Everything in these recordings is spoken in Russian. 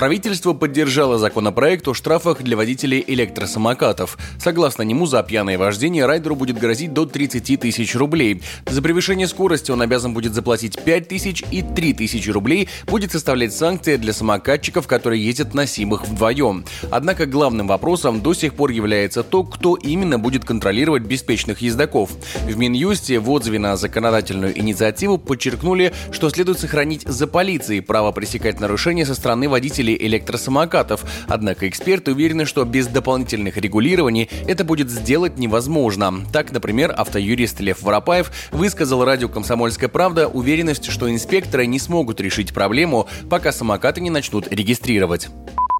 Правительство поддержало законопроект о штрафах для водителей электросамокатов. Согласно нему, за пьяное вождение райдеру будет грозить до 30 тысяч рублей. За превышение скорости он обязан будет заплатить 5 тысяч и 3 тысячи рублей будет составлять санкция для самокатчиков, которые ездят на Симах вдвоем. Однако главным вопросом до сих пор является то, кто именно будет контролировать беспечных ездаков. В Минюсте в отзыве на законодательную инициативу подчеркнули, что следует сохранить за полицией право пресекать нарушения со стороны водителей водителей электросамокатов. Однако эксперты уверены, что без дополнительных регулирований это будет сделать невозможно. Так, например, автоюрист Лев Воропаев высказал радио «Комсомольская правда» уверенность, что инспекторы не смогут решить проблему, пока самокаты не начнут регистрировать.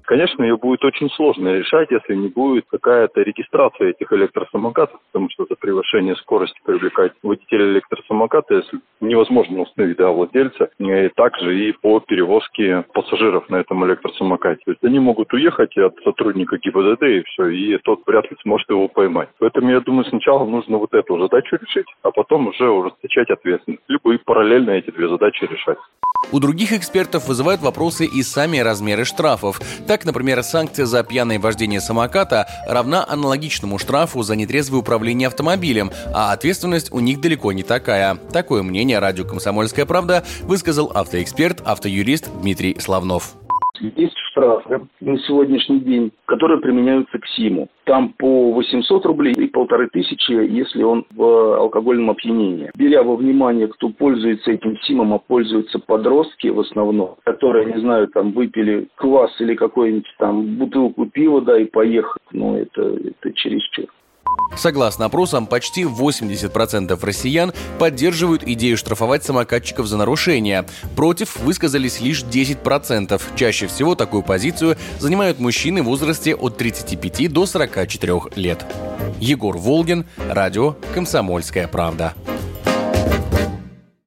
Конечно, ее будет очень сложно решать, если не будет какая-то регистрация этих электросамокатов, потому что за превышение скорости привлекать водителя электросамоката, если невозможно установить да, владельца, и также и по перевозке пассажиров на этом электросамокате. То есть они могут уехать от сотрудника ГИБДД и все, и тот вряд ли сможет его поймать. Поэтому, я думаю, сначала нужно вот эту задачу решить, а потом уже ужесточать ответственность. Либо и параллельно эти две задачи решать. У других экспертов вызывают вопросы и сами размеры штрафов. Так, например, санкция за пьяное вождение самоката равна аналогичному штрафу за нетрезвое управление автомобилем, а ответственность у них далеко не такая. Такое мнение радио «Комсомольская правда» высказал автоэксперт, автоюрист Дмитрий Славнов. Есть штрафы на сегодняшний день, которые применяются к СИМу. Там по 800 рублей и полторы тысячи, если он в алкогольном опьянении. Беря во внимание, кто пользуется этим СИМом, а пользуются подростки в основном, которые, не знаю, там выпили квас или какую-нибудь там бутылку пива, да, и поехали. Ну, это, это чересчур. Согласно опросам, почти 80% россиян поддерживают идею штрафовать самокатчиков за нарушения. Против высказались лишь 10%. Чаще всего такую позицию занимают мужчины в возрасте от 35 до 44 лет. Егор Волгин, радио «Комсомольская правда».